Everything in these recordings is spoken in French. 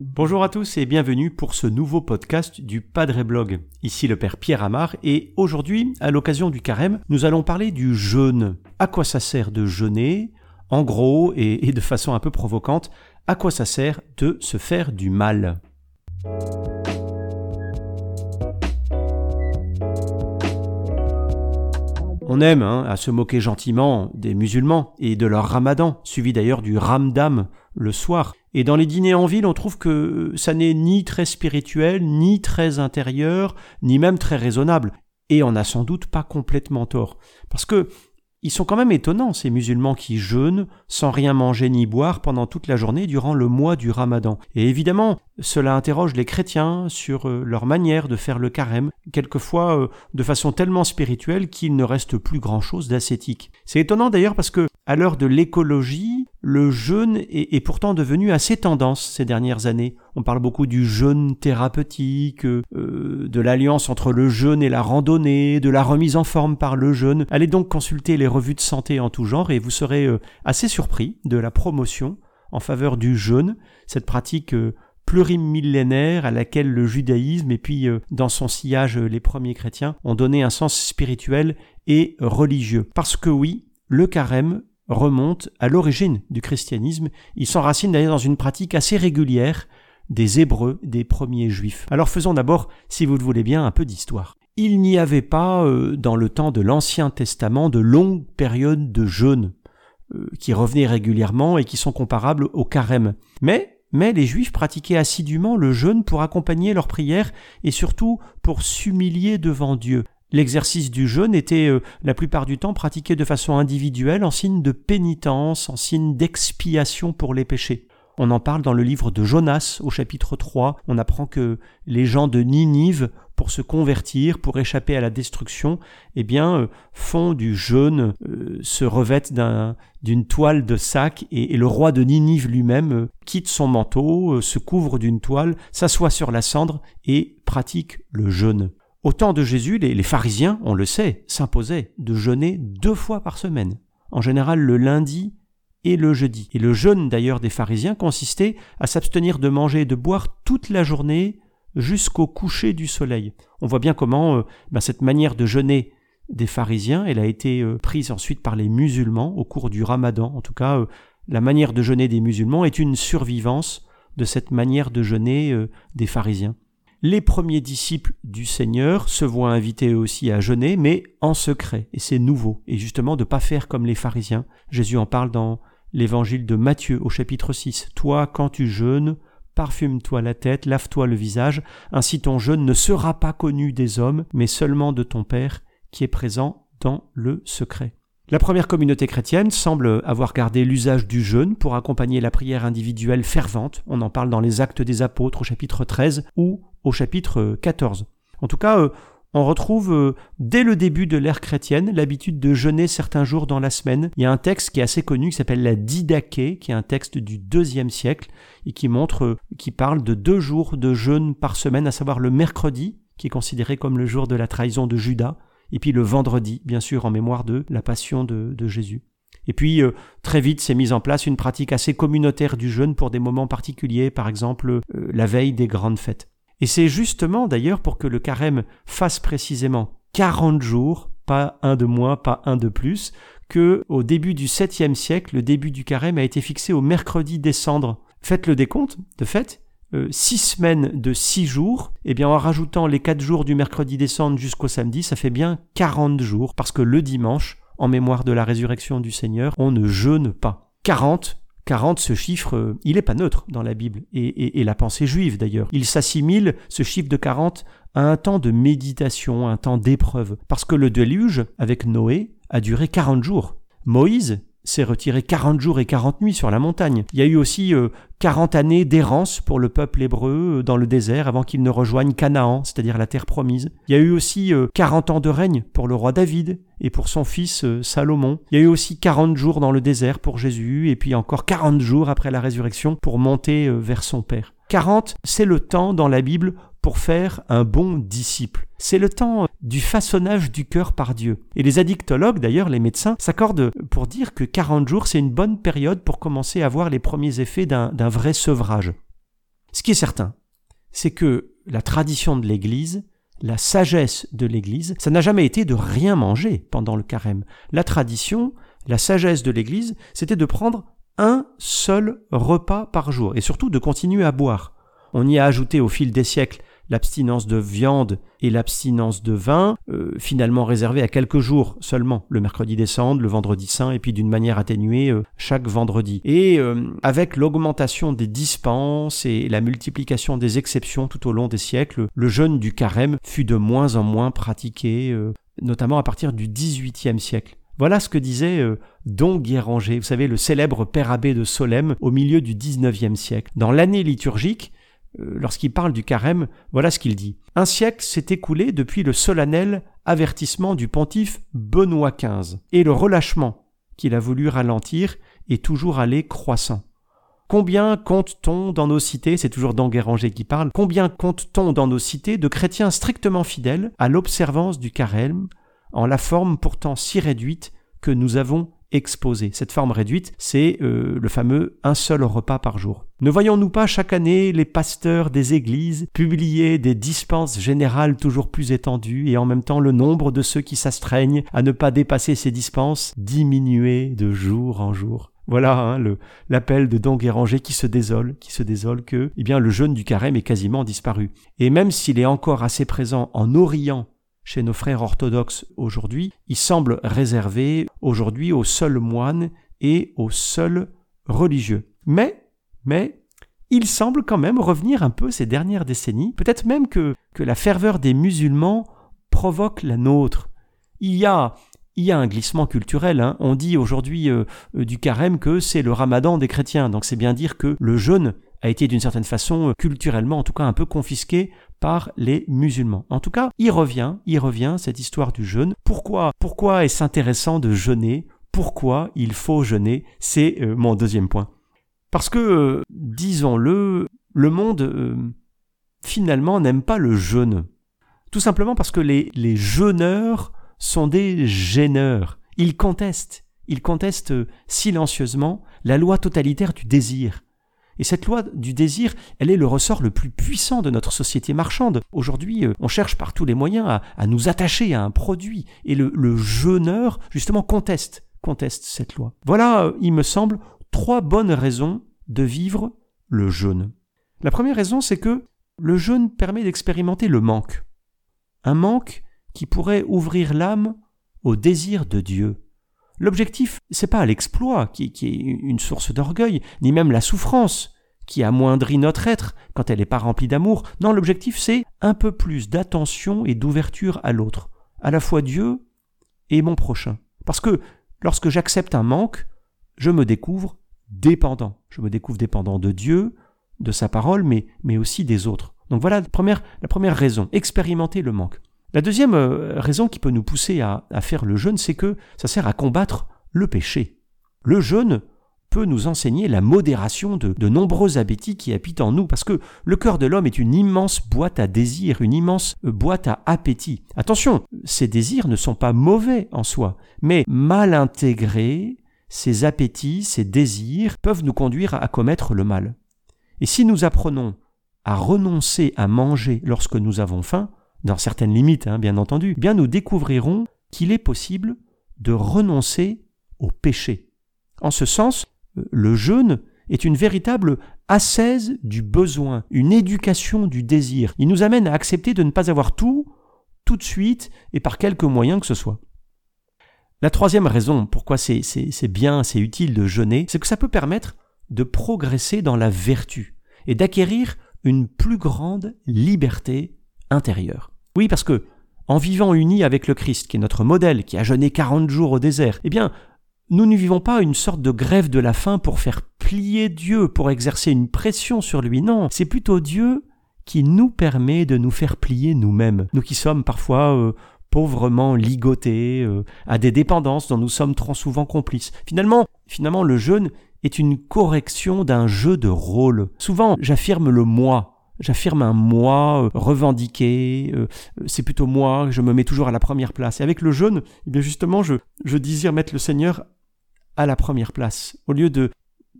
Bonjour à tous et bienvenue pour ce nouveau podcast du Padre Blog. Ici le Père Pierre Amar et aujourd'hui, à l'occasion du carême, nous allons parler du jeûne. À quoi ça sert de jeûner? En gros, et, et de façon un peu provocante, à quoi ça sert de se faire du mal? On aime hein, à se moquer gentiment des musulmans et de leur ramadan, suivi d'ailleurs du ramdam le soir. Et dans les dîners en ville, on trouve que ça n'est ni très spirituel, ni très intérieur, ni même très raisonnable. Et on n'a sans doute pas complètement tort. Parce que ils sont quand même étonnants, ces musulmans qui jeûnent sans rien manger ni boire pendant toute la journée durant le mois du ramadan. Et évidemment, cela interroge les chrétiens sur euh, leur manière de faire le carême, quelquefois euh, de façon tellement spirituelle qu'il ne reste plus grand-chose d'ascétique. C'est étonnant d'ailleurs parce que, à l'heure de l'écologie, le jeûne est, pourtant devenu assez tendance ces dernières années. On parle beaucoup du jeûne thérapeutique, euh, de l'alliance entre le jeûne et la randonnée, de la remise en forme par le jeûne. Allez donc consulter les revues de santé en tout genre et vous serez assez surpris de la promotion en faveur du jeûne, cette pratique plurimillénaire à laquelle le judaïsme et puis dans son sillage les premiers chrétiens ont donné un sens spirituel et religieux. Parce que oui, le carême remonte à l'origine du christianisme. Il s'enracine d'ailleurs dans une pratique assez régulière des Hébreux, des premiers Juifs. Alors faisons d'abord, si vous le voulez bien, un peu d'histoire. Il n'y avait pas, euh, dans le temps de l'Ancien Testament, de longues périodes de jeûne euh, qui revenaient régulièrement et qui sont comparables au carême. Mais, mais les Juifs pratiquaient assidûment le jeûne pour accompagner leurs prières et surtout pour s'humilier devant Dieu. L'exercice du jeûne était euh, la plupart du temps pratiqué de façon individuelle en signe de pénitence, en signe d'expiation pour les péchés. On en parle dans le livre de Jonas au chapitre 3. On apprend que les gens de Ninive, pour se convertir, pour échapper à la destruction, eh bien, euh, font du jeûne, euh, se revêtent d'une toile de sac, et, le roi de Ninive lui-même quitte son manteau, se couvre d'une toile, s'assoit sur la cendre et pratique le jeûne. Au temps de Jésus, les, pharisiens, on le sait, s'imposaient de jeûner deux fois par semaine, en général le lundi et le jeudi. Et le jeûne d'ailleurs des pharisiens consistait à s'abstenir de manger et de boire toute la journée jusqu'au coucher du soleil. On voit bien comment euh, ben, cette manière de jeûner des pharisiens, elle a été euh, prise ensuite par les musulmans au cours du ramadan. En tout cas, euh, la manière de jeûner des musulmans est une survivance de cette manière de jeûner des pharisiens les premiers disciples du Seigneur se voient invités aussi à jeûner, mais en secret, et c'est nouveau, et justement de pas faire comme les pharisiens. Jésus en parle dans l'évangile de Matthieu au chapitre 6. Toi, quand tu jeûnes, parfume-toi la tête, lave-toi le visage, ainsi ton jeûne ne sera pas connu des hommes, mais seulement de ton Père qui est présent dans le secret. La première communauté chrétienne semble avoir gardé l'usage du jeûne pour accompagner la prière individuelle fervente. On en parle dans les Actes des Apôtres au chapitre 13 ou au chapitre 14. En tout cas, euh, on retrouve euh, dès le début de l'ère chrétienne l'habitude de jeûner certains jours dans la semaine. Il y a un texte qui est assez connu qui s'appelle la Didaché, qui est un texte du deuxième siècle et qui montre, euh, qui parle de deux jours de jeûne par semaine, à savoir le mercredi, qui est considéré comme le jour de la trahison de Judas, et puis le vendredi, bien sûr, en mémoire de la passion de, Jésus. Et puis, euh, très vite, s'est mise en place une pratique assez communautaire du jeûne pour des moments particuliers, par exemple euh, la veille des grandes fêtes. Et c'est justement d'ailleurs pour que le carême fasse précisément 40 jours, pas un de moins, pas un de plus, que au début du 7e siècle, le début du carême a été fixé au mercredi des cendres. Faites le décompte, de fait, euh, six semaines de six jours, et eh bien en rajoutant les quatre jours du mercredi décembre jusqu'au samedi, ça fait bien 40 jours, parce que le dimanche, en mémoire de la résurrection du Seigneur, on ne jeûne pas. 40, 40, ce chiffre, euh, il n'est pas neutre dans la Bible, et, et la pensée juive d'ailleurs. Il s'assimile, ce chiffre de 40, à un temps de méditation, un temps d'épreuve, parce que le déluge, avec Noé, a duré 40 jours. Moïse, s'est retiré 40 jours et 40 nuits sur la montagne. Il y a eu aussi 40 euh, années d'errance pour le peuple hébreu euh, dans le désert avant qu'il ne rejoigne Canaan, c'est-à-dire la terre promise. Il y a eu aussi 40 euh, ans de règne pour le roi David et pour son fils Salomon. Il y a eu aussi 40 jours dans le désert pour Jésus et puis encore 40 jours après la résurrection pour monter vers son Père. 40, c'est le temps dans la Bible pour faire un bon disciple. C'est le temps du façonnage du cœur par Dieu. Et les addictologues, d'ailleurs, les médecins, s'accordent pour dire que 40 jours, c'est une bonne période pour commencer à voir les premiers effets d'un vrai sevrage. Ce qui est certain, c'est que la tradition de l'Église, la sagesse de l'Église, ça n'a jamais été de rien manger pendant le carême. La tradition, la sagesse de l'Église, c'était de prendre un seul repas par jour et surtout de continuer à boire. On y a ajouté au fil des siècles l'abstinence de viande et l'abstinence de vin, euh, finalement réservée à quelques jours seulement, le mercredi des cendres, le vendredi saint, et puis d'une manière atténuée euh, chaque vendredi. Et euh, avec l'augmentation des dispenses et la multiplication des exceptions tout au long des siècles, le jeûne du carême fut de moins en moins pratiqué, notamment à partir du XVIIIe siècle. Voilà ce que disait Don Guéranger, vous savez, le célèbre père abbé de Solesmes au milieu du XIXe siècle. Dans l'année liturgique, lorsqu'il parle du carême, voilà ce qu'il dit. Un siècle s'est écoulé depuis le solennel avertissement du pontife Benoît XV, et le relâchement qu'il a voulu ralentir est toujours allé croissant. Combien compte-t-on dans nos cités, c'est toujours d'Anguéranger qui parle, combien compte-t-on dans nos cités de chrétiens strictement fidèles à l'observance du carême, en la forme pourtant si réduite que nous avons exposé. Cette forme réduite, c'est euh, le fameux un seul repas par jour. Ne voyons-nous pas chaque année les pasteurs des églises publier des dispenses générales toujours plus étendues et en même temps le nombre de ceux qui s'astreignent à ne pas dépasser ces dispenses diminuer de jour en jour? Voilà hein, l'appel de Don Guéranger qui se désole, qui se désole que eh bien le jeûne du carême est quasiment disparu. Et même s'il est encore assez présent en Orient chez nos frères orthodoxes aujourd'hui, il semble réservé aujourd'hui aux seuls moines et aux seuls religieux. Mais, mais, il semble quand même revenir un peu ces dernières décennies, peut-être même que, que la ferveur des musulmans provoque la nôtre. Il y a, il y a un glissement culturel. Hein. On dit aujourd'hui euh, euh, du carême que c'est le ramadan des chrétiens, donc c'est bien dire que le jeûne a été d'une certaine façon euh, culturellement en tout cas un peu confisqué par les musulmans. En tout cas, il revient, il revient cette histoire du jeûne. Pourquoi Pourquoi est-ce intéressant de jeûner? Pourquoi il faut jeûner? C'est euh, mon deuxième point. Parce que, euh, disons-le, le monde finalement n'aime pas le jeûne. Tout simplement parce que les, les jeûneurs sont des gêneurs. Ils contestent, ils contestent silencieusement la loi totalitaire du désir. Et cette loi du désir, elle est le ressort le plus puissant de notre société marchande. Aujourd'hui, euh, on cherche par tous les moyens à, nous attacher à un produit. Et le, le jeûneur, justement, conteste, conteste cette loi. Voilà, euh, il me semble, trois bonnes raisons de vivre le jeûne. La première raison, c'est que le jeûne permet d'expérimenter le manque. Un manque qui pourrait ouvrir l'âme au désir de Dieu. L'objectif, c'est pas l'exploit qui, est une source d'orgueil, ni même la souffrance qui amoindrit notre être quand elle n'est pas remplie d'amour. Non, l'objectif, c'est un peu plus d'attention et d'ouverture à l'autre, à la fois Dieu et mon prochain. Parce que lorsque j'accepte un manque, je me découvre dépendant. Je me découvre dépendant de Dieu, de sa parole, mais, aussi des autres. Donc voilà première, la première raison, expérimenter le manque. La deuxième euh, raison qui peut nous pousser à, faire le jeûne, c'est que ça sert à combattre le péché. Le jeûne peut nous enseigner la modération de, de nombreux appétits qui habitent en nous, parce que le cœur de l'homme est une immense boîte à désirs, une immense euh, boîte à appétits. Attention, ces désirs ne sont pas mauvais en soi, mais mal intégrés, ces appétits, ces désirs peuvent nous conduire à commettre le mal. Et si nous apprenons à renoncer à manger lorsque nous avons faim, dans certaines limites, hein, bien entendu, eh bien nous découvrirons qu'il est possible de renoncer au péché. En ce sens, euh, le jeûne est une véritable ascèse du besoin, une éducation du désir. Il nous amène à accepter de ne pas avoir tout, tout de suite et par quelque moyen que ce soit. La troisième raison pourquoi c'est bien, c'est utile de jeûner, c'est que ça peut permettre de progresser dans la vertu et d'acquérir une plus grande liberté intérieur. Oui, parce que, en vivant unis avec le Christ, qui est notre modèle, qui a jeûné 40 jours au désert, eh bien, nous ne vivons pas une sorte de grève de la faim pour faire plier Dieu, pour exercer une pression sur lui. Non, c'est plutôt Dieu qui nous permet de nous faire plier nous-mêmes. Nous qui sommes parfois euh, pauvrement ligotés euh, à des dépendances dont nous sommes trop souvent complices. Finalement, finalement, le jeûne est une correction d'un jeu de rôle. Souvent, j'affirme le moi j'affirme un moi revendiqué, c'est plutôt moi, je me mets toujours à la première place. Et avec le jeûne, eh bien justement, je, je désire mettre le Seigneur à la première place. Au lieu de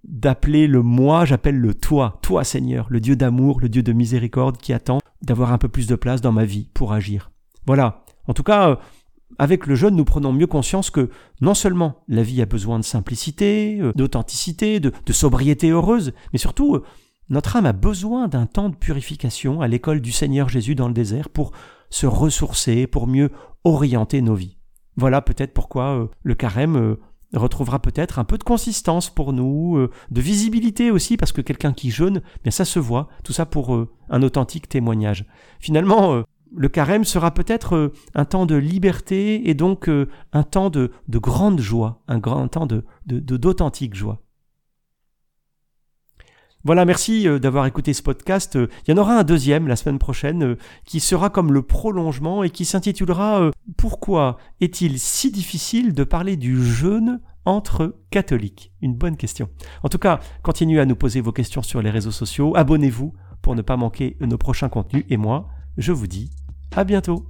d'appeler le moi, j'appelle le toi, toi Seigneur, le Dieu d'amour, le Dieu de miséricorde qui attend d'avoir un peu plus de place dans ma vie pour agir. Voilà. En tout cas, euh, avec le jeûne, nous prenons mieux conscience que non seulement la vie a besoin de simplicité, euh, d'authenticité, de, sobriété heureuse, mais surtout, euh, notre âme a besoin d'un temps de purification à l'école du Seigneur Jésus dans le désert pour se ressourcer, pour mieux orienter nos vies. Voilà peut-être pourquoi le carême retrouvera peut-être un peu de consistance pour nous, euh, de visibilité aussi, parce que quelqu'un qui jeûne, bien ça se voit, tout ça pour euh, un authentique témoignage. Finalement, euh, le carême sera peut-être un temps de liberté et donc un temps de, de grande joie, un grand temps de d'authentique joie. Voilà, merci euh, d'avoir écouté ce podcast. Euh, il y en aura un deuxième la semaine prochaine euh, qui sera comme le prolongement et qui s'intitulera Pourquoi est-il si difficile de parler du jeûne entre catholiques? Une bonne question. En tout cas, continuez à nous poser vos questions sur les réseaux sociaux. Abonnez-vous pour ne pas manquer nos prochains contenus. Et moi, je vous dis à bientôt.